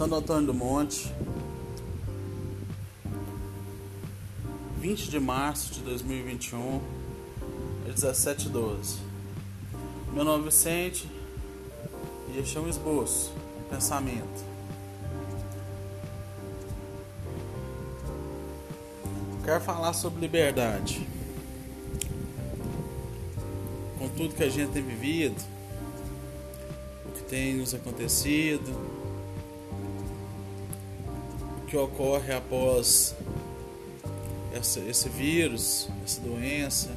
Santo Antônio do Monte, 20 de março de 2021, 17 12. Meu nome é Vicente e é um esboço, pensamento. Quero falar sobre liberdade. Com tudo que a gente tem vivido, o que tem nos acontecido, que ocorre após essa, esse vírus, essa doença,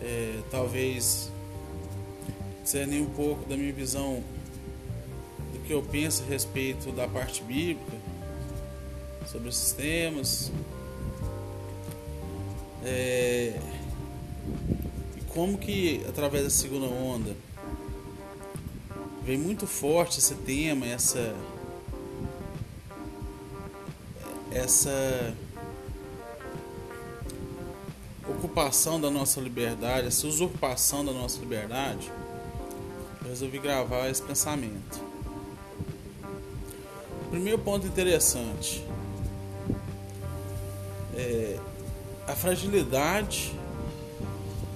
é, talvez discernem um pouco da minha visão do que eu penso a respeito da parte bíblica sobre esses temas. É, e como que através da segunda onda vem muito forte esse tema, essa essa ocupação da nossa liberdade, essa usurpação da nossa liberdade, eu resolvi gravar esse pensamento. Primeiro ponto interessante é a fragilidade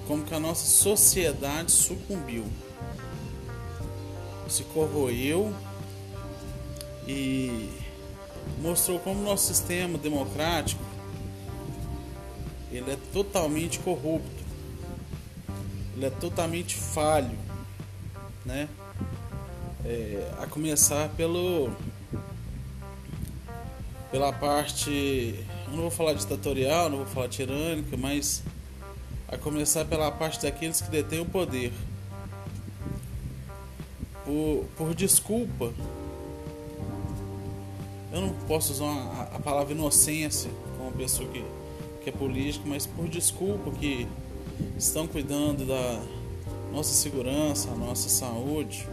como que a nossa sociedade sucumbiu, se corroeu e mostrou como nosso sistema democrático ele é totalmente corrupto, ele é totalmente falho, né? É, a começar pelo pela parte, não vou falar ditatorial, não vou falar tirânica, mas a começar pela parte daqueles que detêm o poder. Por, por desculpa, eu não posso usar a, a palavra inocência como uma pessoa que que é político, mas por desculpa que estão cuidando da nossa segurança, a nossa saúde,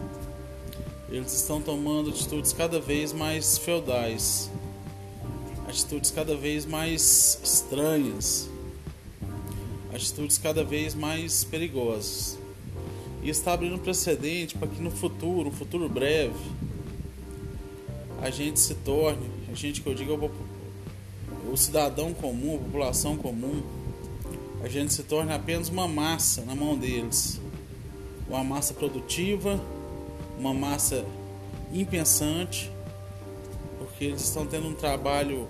eles estão tomando atitudes cada vez mais feudais, atitudes cada vez mais estranhas, atitudes cada vez mais perigosas. E está abrindo precedente para que no futuro, um futuro breve, a gente se torne, a gente que eu digo, o cidadão comum, a população comum, a gente se torna apenas uma massa na mão deles. Uma massa produtiva, uma massa impensante, porque eles estão tendo um trabalho,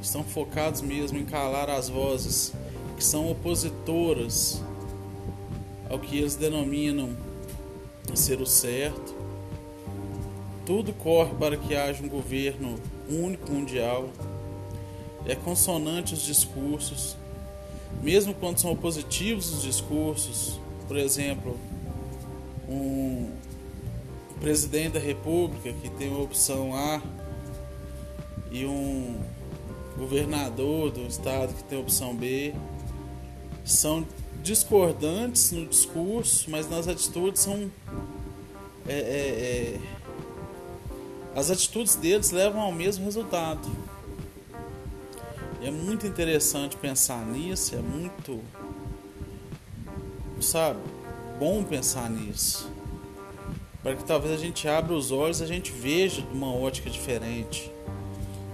estão focados mesmo em calar as vozes que são opositoras ao que eles denominam ser o certo. Tudo corre para que haja um governo único mundial é consonante os discursos, mesmo quando são opositivos os discursos. Por exemplo, um presidente da República que tem a opção A e um governador do estado que tem a opção B são discordantes no discurso, mas nas atitudes são é, é, é, as atitudes deles levam ao mesmo resultado. É muito interessante pensar nisso, é muito, sabe, bom pensar nisso. Para que talvez a gente abra os olhos, a gente veja de uma ótica diferente.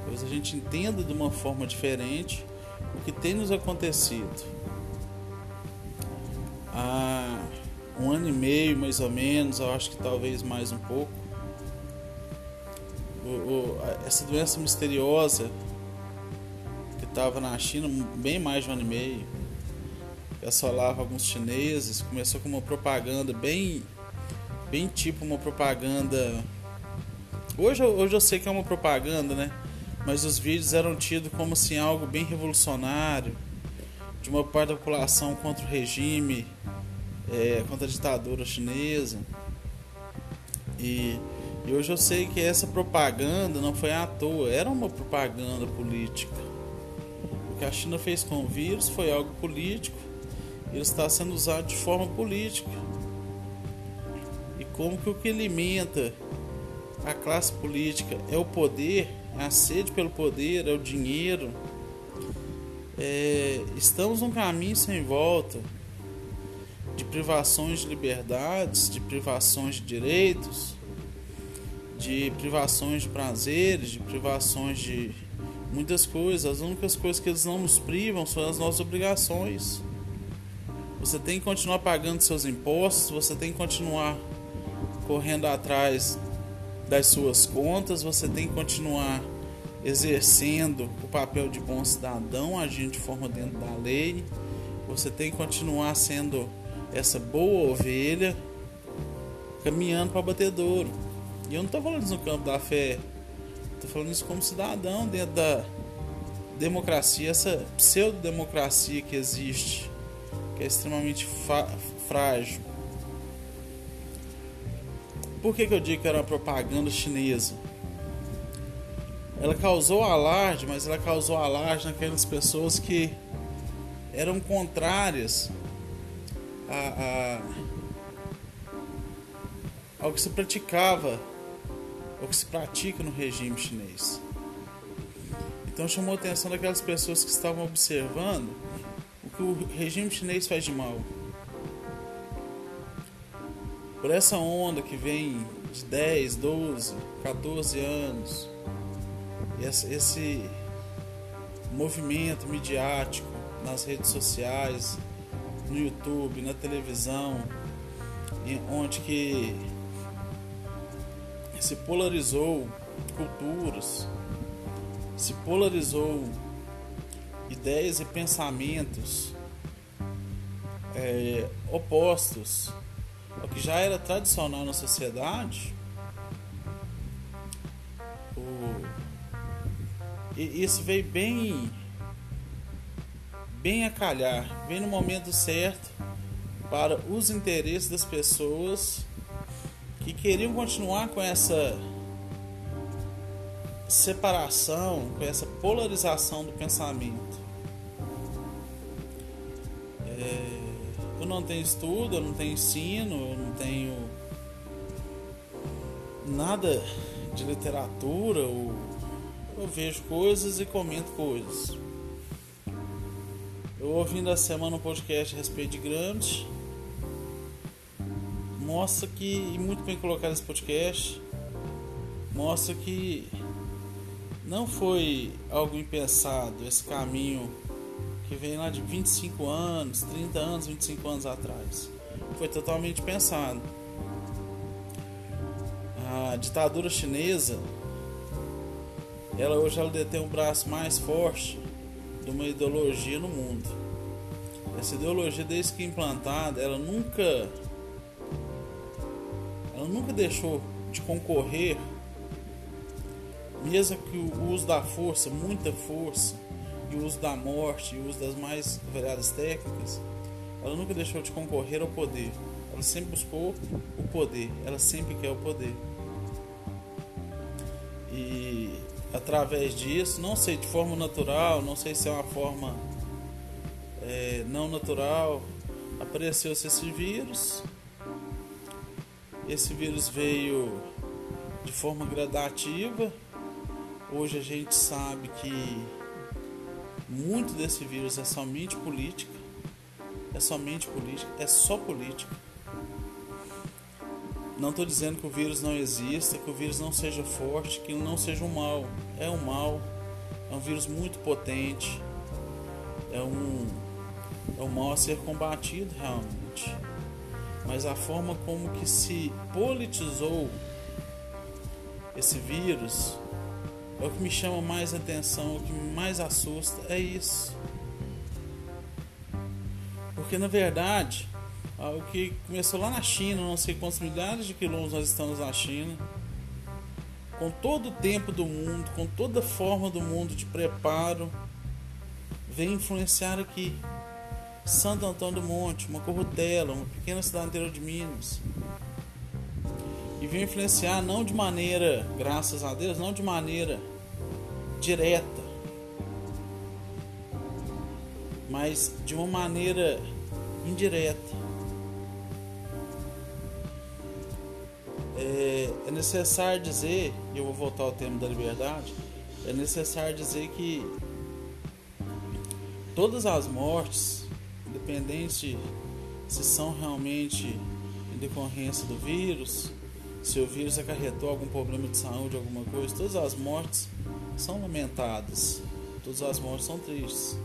Talvez a gente entenda de uma forma diferente o que tem nos acontecido. Há um ano e meio, mais ou menos, eu acho que talvez mais um pouco, essa doença misteriosa estava na China bem mais de um ano e meio. Assolava alguns chineses, começou com uma propaganda bem, bem tipo uma propaganda. Hoje, hoje eu sei que é uma propaganda, né? Mas os vídeos eram tidos como assim algo bem revolucionário, de uma parte da população contra o regime, é, contra a ditadura chinesa. E, e hoje eu sei que essa propaganda não foi à toa, era uma propaganda política que a China fez com o vírus foi algo político, ele está sendo usado de forma política. E como que o que alimenta a classe política é o poder, a sede pelo poder, é o dinheiro. É, estamos num caminho sem volta de privações de liberdades, de privações de direitos, de privações de prazeres, de privações de muitas coisas. As únicas coisas que eles não nos privam são as nossas obrigações. Você tem que continuar pagando seus impostos, você tem que continuar correndo atrás das suas contas, você tem que continuar exercendo o papel de bom cidadão, agindo de forma dentro da lei. Você tem que continuar sendo essa boa ovelha, caminhando para batedouro. E eu não estou falando isso no campo da fé, estou falando isso como cidadão dentro da democracia, essa pseudo-democracia que existe, que é extremamente frágil. Por que, que eu digo que era uma propaganda chinesa? Ela causou alarde, mas ela causou alarde naquelas pessoas que eram contrárias a, a, ao que se praticava, ao que se pratica no regime chinês. Então chamou a atenção daquelas pessoas que estavam observando o que o regime chinês faz de mal. Por essa onda que vem de 10, 12, 14 anos, esse movimento midiático nas redes sociais, no YouTube, na televisão, onde que se polarizou culturas, se polarizou ideias e pensamentos é, opostos ao que já era tradicional na sociedade, o, e isso veio bem bem a calhar, bem no momento certo para os interesses das pessoas que queriam continuar com essa separação, com essa polarização do pensamento. É, eu não tenho estudo, eu não tenho ensino, eu não tenho nada de literatura, eu, eu vejo coisas e comento coisas. Eu ouvindo a semana um podcast a respeito de Gramsci. Mostra que, e muito bem colocado esse podcast, mostra que não foi algo impensado esse caminho que vem lá de 25 anos, 30 anos, 25 anos atrás. Foi totalmente pensado. A ditadura chinesa, ela hoje ela detém um braço mais forte de uma ideologia no mundo. Essa ideologia, desde que implantada, ela nunca, nunca deixou de concorrer, mesmo que o uso da força, muita força, e o uso da morte, e o uso das mais variadas técnicas, ela nunca deixou de concorrer ao poder. Ela sempre buscou o poder, ela sempre quer o poder. E através disso, não sei de forma natural, não sei se é uma forma é, não natural, apareceu-se esse vírus. Esse vírus veio de forma gradativa. Hoje a gente sabe que muito desse vírus é somente política. É somente política, é só política. Não estou dizendo que o vírus não exista, que o vírus não seja forte, que não seja um mal. É um mal, é um vírus muito potente, é um, é um mal a ser combatido realmente. Mas a forma como que se politizou esse vírus é o que me chama mais atenção, o que mais assusta é isso. Porque na verdade o que começou lá na China, não sei quantos milhares de quilômetros nós estamos na China, com todo o tempo do mundo, com toda a forma do mundo de preparo, vem influenciar aqui. Santo Antônio do Monte, uma corrutela, uma pequena cidade interior de Minas. E vem influenciar não de maneira, graças a Deus, não de maneira direta, mas de uma maneira indireta. é, é necessário dizer, e eu vou voltar ao tema da liberdade, é necessário dizer que todas as mortes, independente se são realmente em decorrência do vírus, se o vírus acarretou algum problema de saúde, alguma coisa, todas as mortes são lamentadas, todas as mortes são tristes.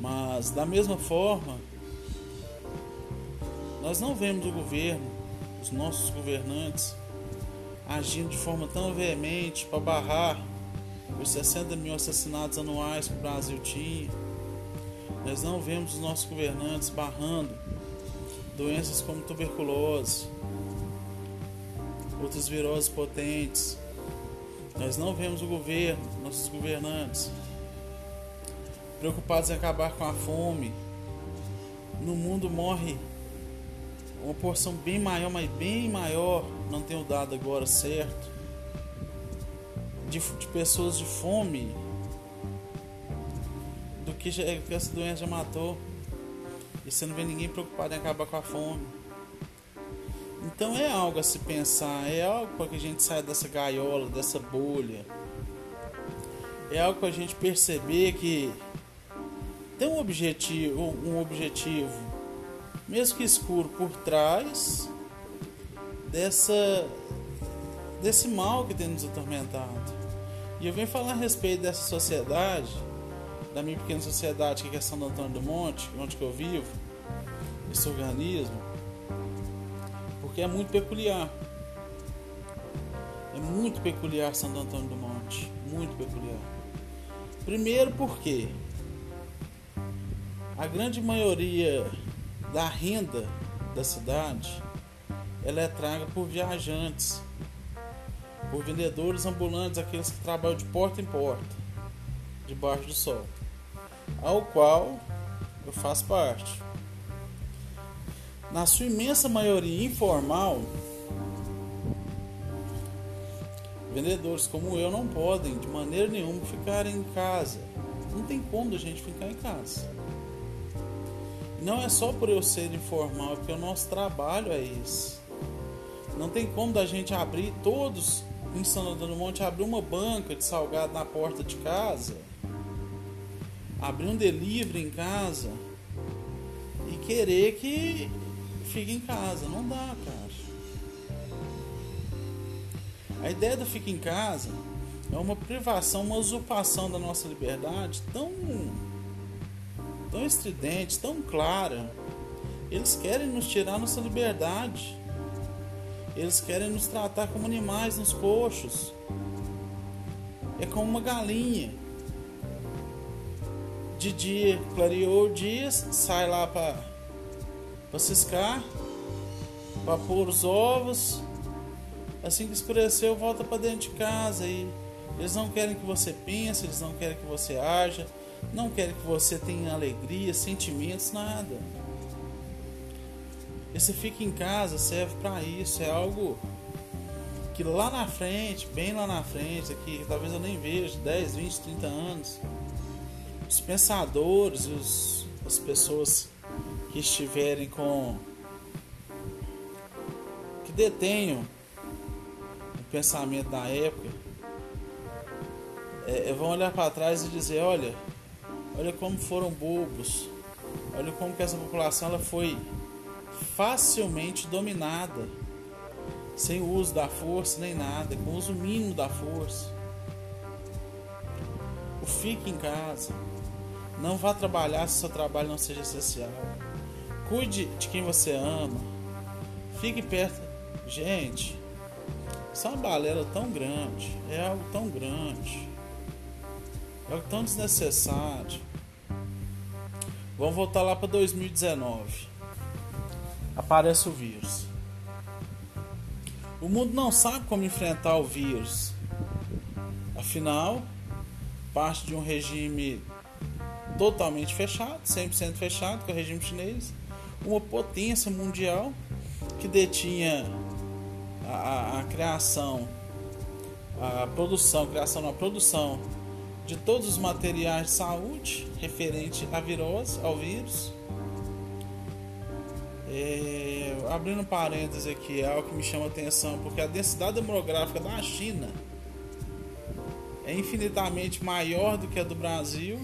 Mas da mesma forma, nós não vemos o governo, os nossos governantes, agindo de forma tão veemente para barrar os 60 mil assassinatos anuais que o Brasil tinha. Nós não vemos os nossos governantes barrando doenças como tuberculose, outras viroses potentes. Nós não vemos o governo, nossos governantes, preocupados em acabar com a fome. No mundo morre uma porção bem maior, mas bem maior, não tenho dado agora certo, de, de pessoas de fome que, já, que essa doença já matou. E você não vê ninguém preocupado em acabar com a fome. Então é algo a se pensar, é algo para que a gente saia dessa gaiola, dessa bolha. É algo para a gente perceber que tem um objetivo, um objetivo mesmo que escuro, por trás dessa desse mal que tem nos atormentado. E eu venho falar a respeito dessa sociedade, da minha pequena sociedade que é São Antônio do Monte, onde que eu vivo, esse organismo, porque é muito peculiar. É muito peculiar Santo Antônio do Monte, muito peculiar. Primeiro porque a grande maioria da renda da cidade, ela é traga por viajantes, por vendedores ambulantes, aqueles que trabalham de porta em porta, debaixo do sol, ao qual eu faço parte. Na sua imensa maioria informal, vendedores como eu não podem de maneira nenhuma ficar em casa. Não tem como a gente ficar em casa. Não é só por eu ser informal, é porque o nosso trabalho é esse. Não tem como da gente abrir todos em São Antônio do Monte abrir uma banca de salgado na porta de casa, abrir um delivery em casa e querer que fique em casa. Não dá, cara. A ideia do fique em casa é uma privação, uma usurpação da nossa liberdade tão tão estridente, tão clara. Eles querem nos tirar nossa liberdade. Eles querem nos tratar como animais nos coxos. É como uma galinha. De dia, clareou o dia, sai lá para ciscar, para pôr os ovos. Assim que escureceu, volta para dentro de casa. E eles não querem que você pense, eles não querem que você haja não quer que você tenha alegria, sentimentos, nada. Esse fica em casa serve para isso, é algo que lá na frente, bem lá na frente, aqui talvez eu nem veja, 10, 20, 30 anos, os pensadores, os, as pessoas que estiverem com que detenham o pensamento da época é, vão olhar para trás e dizer, olha, Olha como foram bobos. Olha como que essa população ela foi facilmente dominada, sem o uso da força nem nada, com o uso mínimo da força. O fique em casa. Não vá trabalhar se seu trabalho não seja essencial. Cuide de quem você ama. Fique perto. Gente, isso é uma balela tão grande. É algo tão grande. É algo tão desnecessário. Vamos voltar lá para 2019. Aparece o vírus. O mundo não sabe como enfrentar o vírus. Afinal, parte de um regime totalmente fechado, 100% fechado, é o regime chinês, uma potência mundial que detinha a, a, a criação, a produção, criação na produção de todos os materiais de saúde referente à virose, ao vírus. É, abrindo parênteses aqui, é algo que me chama atenção, porque a densidade demográfica da China é infinitamente maior do que a do Brasil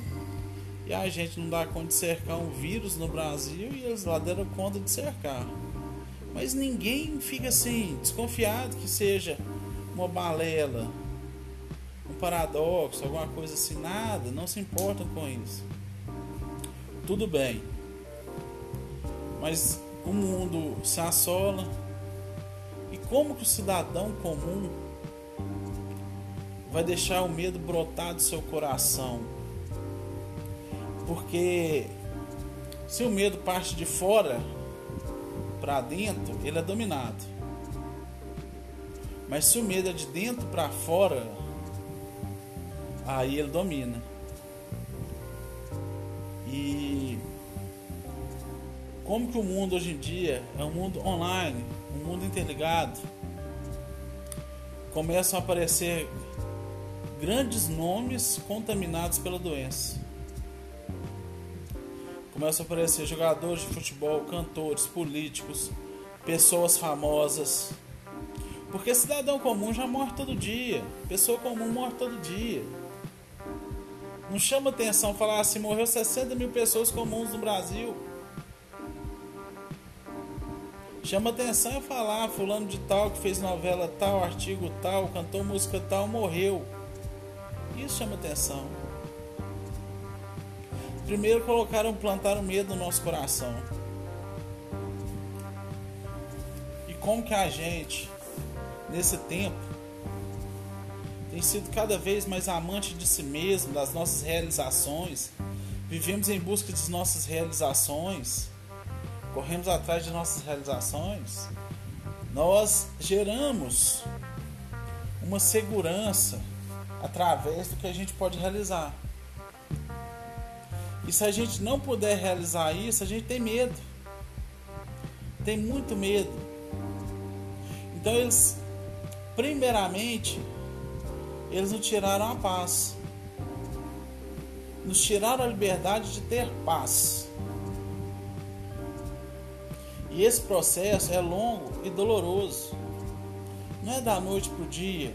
e a gente não dá conta de cercar um vírus no Brasil e eles lá deram conta de cercar. Mas ninguém fica assim, desconfiado que seja uma balela, um paradoxo, alguma coisa assim, nada, não se importam com isso. Tudo bem. Mas o mundo se assola. E como que o cidadão comum vai deixar o medo brotar do seu coração? Porque se o medo parte de fora para dentro, ele é dominado. Mas se o medo é de dentro para fora, aí ele domina. E como que o mundo hoje em dia é um mundo online, um mundo interligado, começam a aparecer grandes nomes contaminados pela doença. Começam a aparecer jogadores de futebol, cantores, políticos, pessoas famosas. Porque cidadão comum já morre todo dia. Pessoa comum morre todo dia. Não chama atenção falar assim, morreu 60 mil pessoas comuns no Brasil. Chama atenção é falar, fulano de tal que fez novela tal, artigo tal, cantou música tal, morreu. Isso chama atenção. Primeiro colocaram, plantaram medo no nosso coração. E como que a gente, nesse tempo, tem sido cada vez mais amante de si mesmo, das nossas realizações. Vivemos em busca de nossas realizações. Corremos atrás de nossas realizações. Nós geramos uma segurança através do que a gente pode realizar. E se a gente não puder realizar isso, a gente tem medo. Tem muito medo. Então eles, primeiramente, eles nos tiraram a paz. Nos tiraram a liberdade de ter paz. E esse processo é longo e doloroso. Não é da noite para o dia.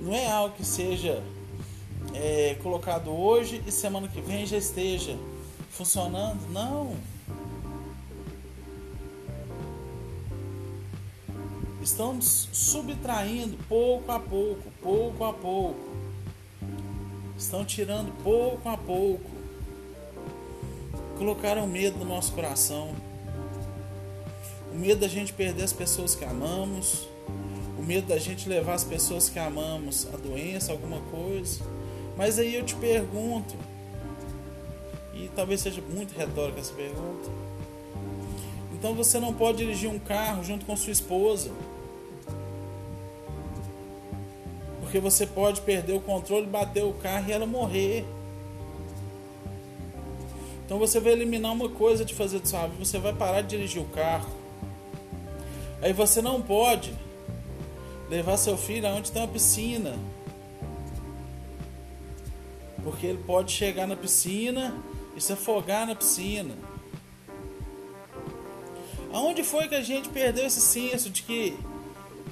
Não é algo que seja é, colocado hoje e semana que vem já esteja funcionando. Não. Estamos subtraindo pouco a pouco, pouco a pouco. Estão tirando pouco a pouco. Colocaram medo no nosso coração. O medo da gente perder as pessoas que amamos. O medo da gente levar as pessoas que amamos a doença, alguma coisa mas aí eu te pergunto, e talvez seja muito retórica essa pergunta. Então você não pode dirigir um carro junto com sua esposa. Porque você pode perder o controle, bater o carro e ela morrer. Então você vai eliminar uma coisa de fazer de sua vida, você vai parar de dirigir o carro. Aí você não pode levar seu filho aonde tem uma piscina porque ele pode chegar na piscina e se afogar na piscina. Aonde foi que a gente perdeu esse senso de que.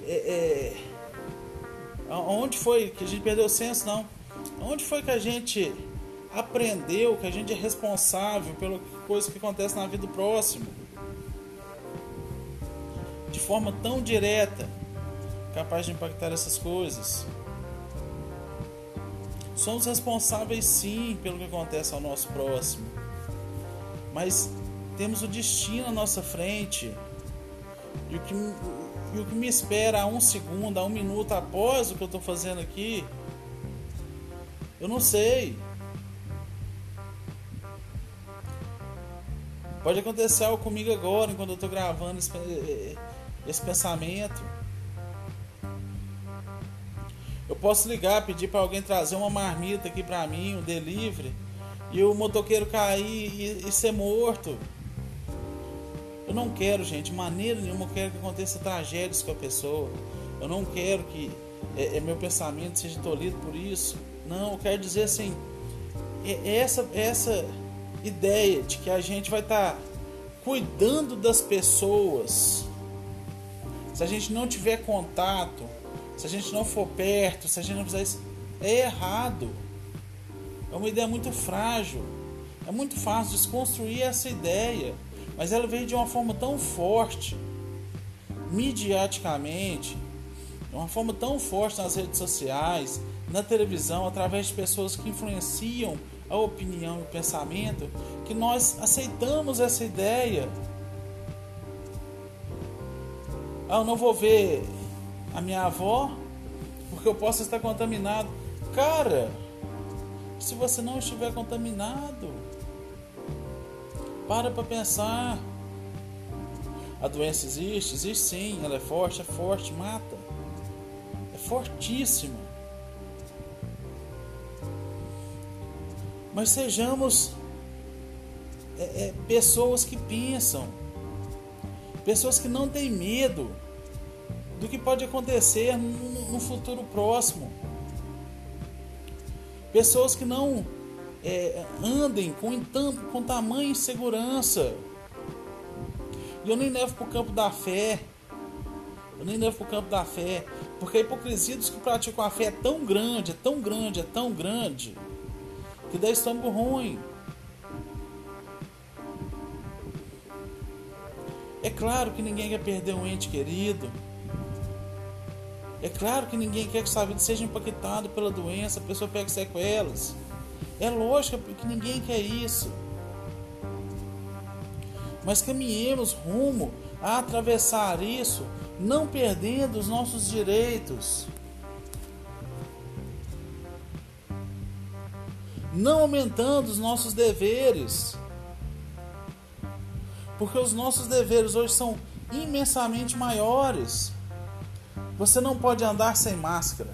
É, é, aonde foi que a gente perdeu o senso? Não. Aonde foi que a gente aprendeu que a gente é responsável pela coisa que acontece na vida do próximo? De forma tão direta, capaz de impactar essas coisas. Somos responsáveis sim pelo que acontece ao nosso próximo. Mas temos o destino à nossa frente. E o que, e o que me espera a um segundo, a um minuto após o que eu estou fazendo aqui, eu não sei. Pode acontecer algo comigo agora, enquanto eu estou gravando esse, esse pensamento. Posso ligar, pedir para alguém trazer uma marmita aqui para mim, um delivery, e o motoqueiro cair e, e, ser morto. Eu não quero, gente, maneira nenhuma eu quero que aconteça tragédias com a pessoa. Eu não quero que é, é meu pensamento seja tolhido por isso. Não, eu quero dizer assim, é essa essa ideia de que a gente vai estar tá cuidando das pessoas. Se a gente não tiver contato, se a gente não for perto, se a gente não fizer isso, é errado. É uma ideia muito frágil. É muito fácil desconstruir essa ideia. Mas ela veio de uma forma tão forte, midiaticamente, de uma forma tão forte nas redes sociais, na televisão, através de pessoas que influenciam a opinião e o pensamento, que nós aceitamos essa ideia. Ah, eu não vou ver a minha avó porque eu posso estar contaminado. Cara, se você não estiver contaminado, para para pensar. A doença existe? Existe sim, ela é forte, é forte, mata. É fortíssima. Mas sejamos é, é, pessoas que pensam, pessoas que não têm medo do que pode acontecer no, futuro próximo. Pessoas que não é, andem com, com tamanha insegurança. E eu nem levo para o campo da fé. Eu nem levo para o campo da fé. Porque a hipocrisia dos que praticam a fé é tão grande, é tão grande, é tão grande, que dá estômago ruim. É claro que ninguém quer perder um ente querido. É claro que ninguém quer que sua vida seja impactada pela doença, a pessoa pegue sequelas. É lógico que ninguém quer isso. Mas caminhemos rumo a atravessar isso, não perdendo os nossos direitos. Não aumentando os nossos deveres. Porque os nossos deveres hoje são imensamente maiores. Você não pode andar sem máscara.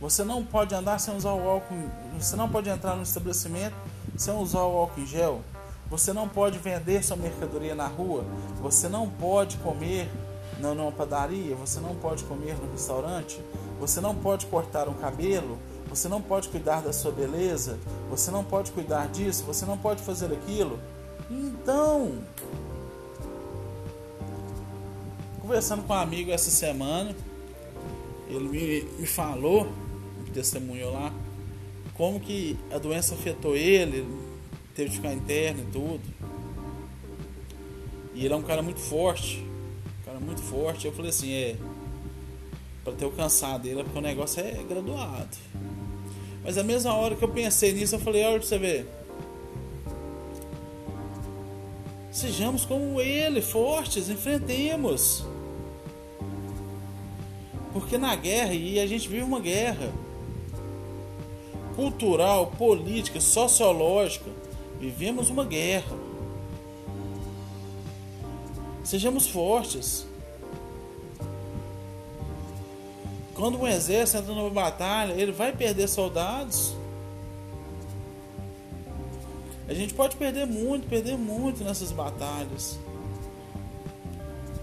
Você não pode andar sem usar o álcool. Você não pode entrar no estabelecimento sem usar o álcool em gel. Você não pode vender sua mercadoria na rua. Você não pode comer numa padaria. Você não pode comer no restaurante. Você não pode cortar um cabelo. Você não pode cuidar da sua beleza. Você não pode cuidar disso. Você não pode fazer aquilo. Então, conversando com um amigo essa semana, ele me, me falou, me testemunhou lá, como que a doença afetou ele, teve que ficar interno e tudo. E ele é um cara muito forte, um cara muito forte. Eu falei assim, é, para ter alcançado ele, porque o negócio é graduado. Mas a mesma hora que eu pensei nisso, eu falei, olha pra você ver. Sejamos como ele, fortes, enfrentemos. Porque na guerra, e a gente vive uma guerra cultural, política, sociológica, vivemos uma guerra. Sejamos fortes. Quando um exército entra numa batalha, ele vai perder soldados. A gente pode perder muito, perder muito nessas batalhas.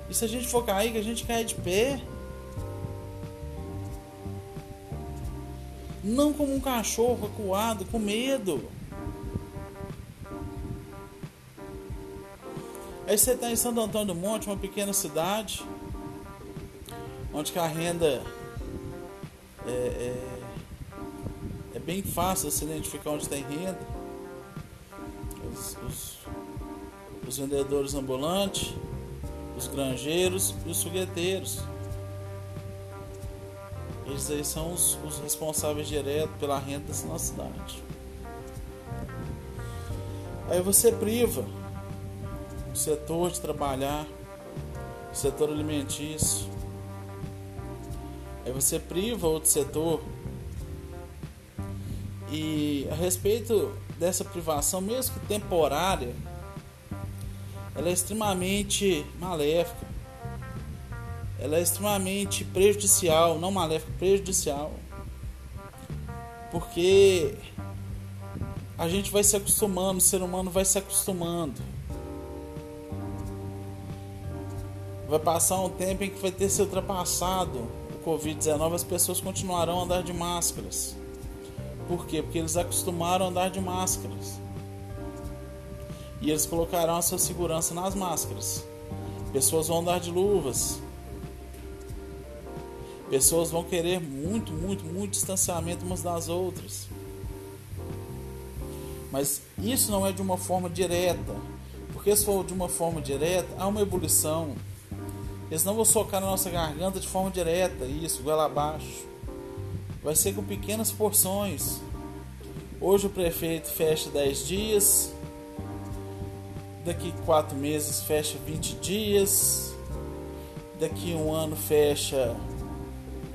E se a gente for cair, que a gente caia de pé. Não como um cachorro acuado, com medo. Aí você está em Santo Antônio do Monte, uma pequena cidade, onde a renda é, é, é bem fácil se identificar onde tem renda. Os, os, os vendedores ambulantes, os granjeiros e os fogueteiros. Eles aí são os, os responsáveis diretos pela renda dessa nossa cidade. Aí você priva o setor de trabalhar, o setor alimentício. Aí você priva outro setor. E a respeito dessa privação, mesmo que temporária, ela é extremamente maléfica ela é extremamente prejudicial, não maléfica, prejudicial. Porque a gente vai se acostumando, o ser humano vai se acostumando. Vai passar um tempo em que vai ter se ultrapassado o Covid-19, as pessoas continuarão a andar de máscaras. Por quê? Porque eles acostumaram a andar de máscaras. E eles colocarão a sua segurança nas máscaras. Pessoas vão andar de luvas. Pessoas vão querer muito, muito, muito distanciamento umas das outras. Mas isso não é de uma forma direta, Porque se for de uma forma direta, há uma ebulição. Eles não vão socar na nossa garganta de forma direta, isso, goela abaixo. Vai ser com pequenas porções. Hoje o prefeito fecha 10 dias, daqui 4 meses fecha 20 dias, daqui um ano fecha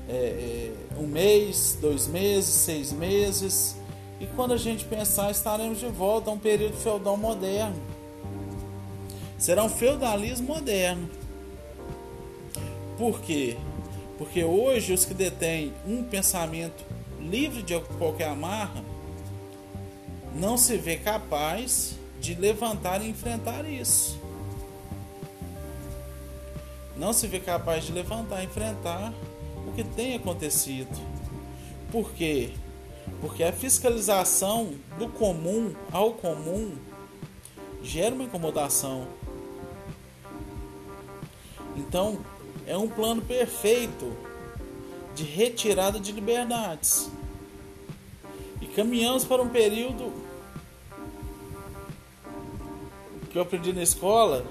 é, é, um mês, dois meses, seis meses. E quando a gente pensar, estaremos de volta a um período feudal moderno. Será um feudalismo moderno. Por quê? Porque hoje os que detêm um pensamento livre de qualquer amarra não se vê capaz de levantar e enfrentar isso. Não se vê capaz de levantar e enfrentar o que tem acontecido. Por quê? Porque a fiscalização do comum ao comum gera uma incomodação. Então, é um plano perfeito de retirada de liberdades. E caminhamos para um período que eu aprendi na escola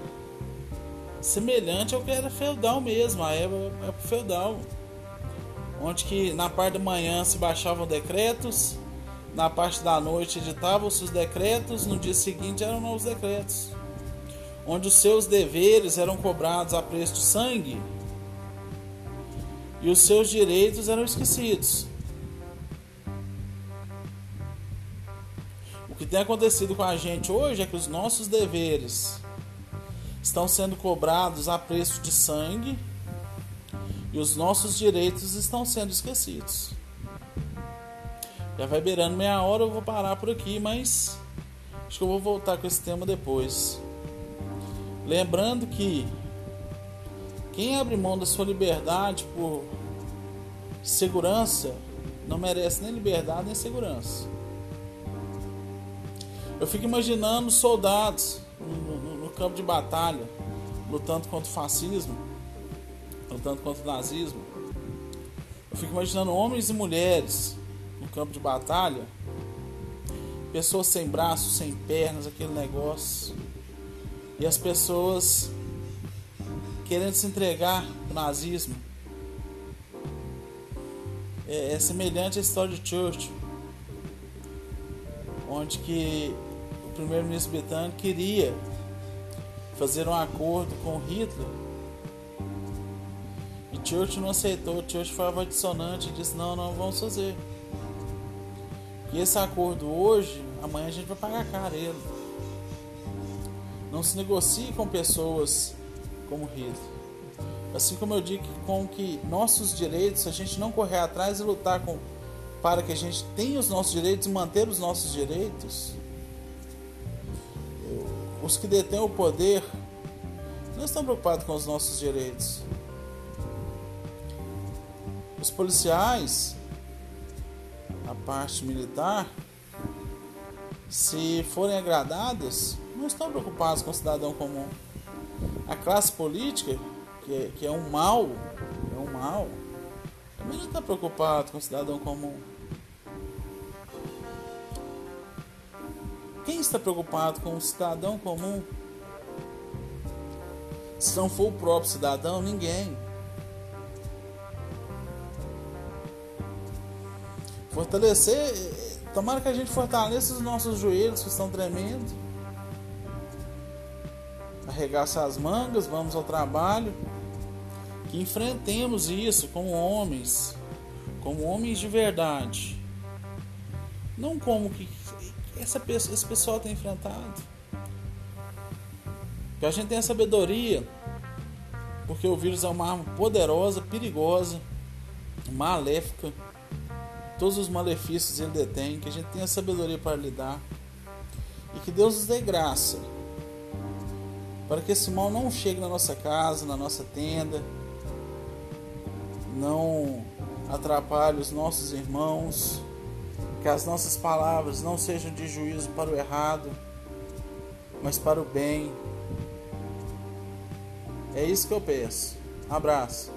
semelhante ao que era feudal mesmo, a época feudal. Onde que na parte da manhã se baixavam decretos, na parte da noite editavam-se os decretos, no dia seguinte eram novos decretos. Onde os seus deveres eram cobrados a preço de sangue e os seus direitos eram esquecidos. O que tem acontecido com a gente hoje é que os nossos deveres estão sendo cobrados a preço de sangue e os nossos direitos estão sendo esquecidos. Já vai beirando meia hora, eu vou parar por aqui, mas acho que eu vou voltar com esse tema depois. Lembrando que quem abre mão da sua liberdade por segurança não merece nem liberdade nem segurança. Eu fico imaginando soldados no, no, no campo de batalha lutando contra o fascismo, lutando contra o nazismo. Eu fico imaginando homens e mulheres no campo de batalha, pessoas sem braços, sem pernas, aquele negócio, e as pessoas querendo se entregar ao nazismo. É, é semelhante à história de Churchill, onde que o primeiro-ministro britânico queria fazer um acordo com Hitler e Churchill não aceitou. Churchill foi a dissonante e disse: Não, não vamos fazer. E esse acordo hoje, amanhã a gente vai pagar caro ele. Não se negocie com pessoas como Hitler. Assim como eu digo com que nossos direitos, se a gente não correr atrás e lutar com, para que a gente tenha os nossos direitos e manter os nossos direitos, os que detêm o poder não estão preocupados com os nossos direitos. Os policiais, a parte militar, se forem agradados, não estão preocupados com o cidadão comum. A classe política, que é, que é um mal, é um mal, também não está preocupado com o cidadão comum. Quem está preocupado com o cidadão comum? Se não for o próprio cidadão, ninguém. Fortalecer, tomara que a gente fortaleça os nossos joelhos que estão tremendo. Arregaça as mangas, vamos ao trabalho. Que enfrentemos isso como homens, como homens de verdade. Não como que essa esse pessoal tem enfrentado. Que a gente tenha sabedoria, porque o vírus é uma arma poderosa, perigosa, maléfica. Todos os malefícios ele detém, que a gente tenha sabedoria para lidar. E que Deus nos dê graça para que esse mal não chegue na nossa casa, na nossa tenda, não atrapalhe os nossos irmãos, que as nossas palavras não sejam de juízo para o errado, mas para o bem. É isso que eu peço. Abraço.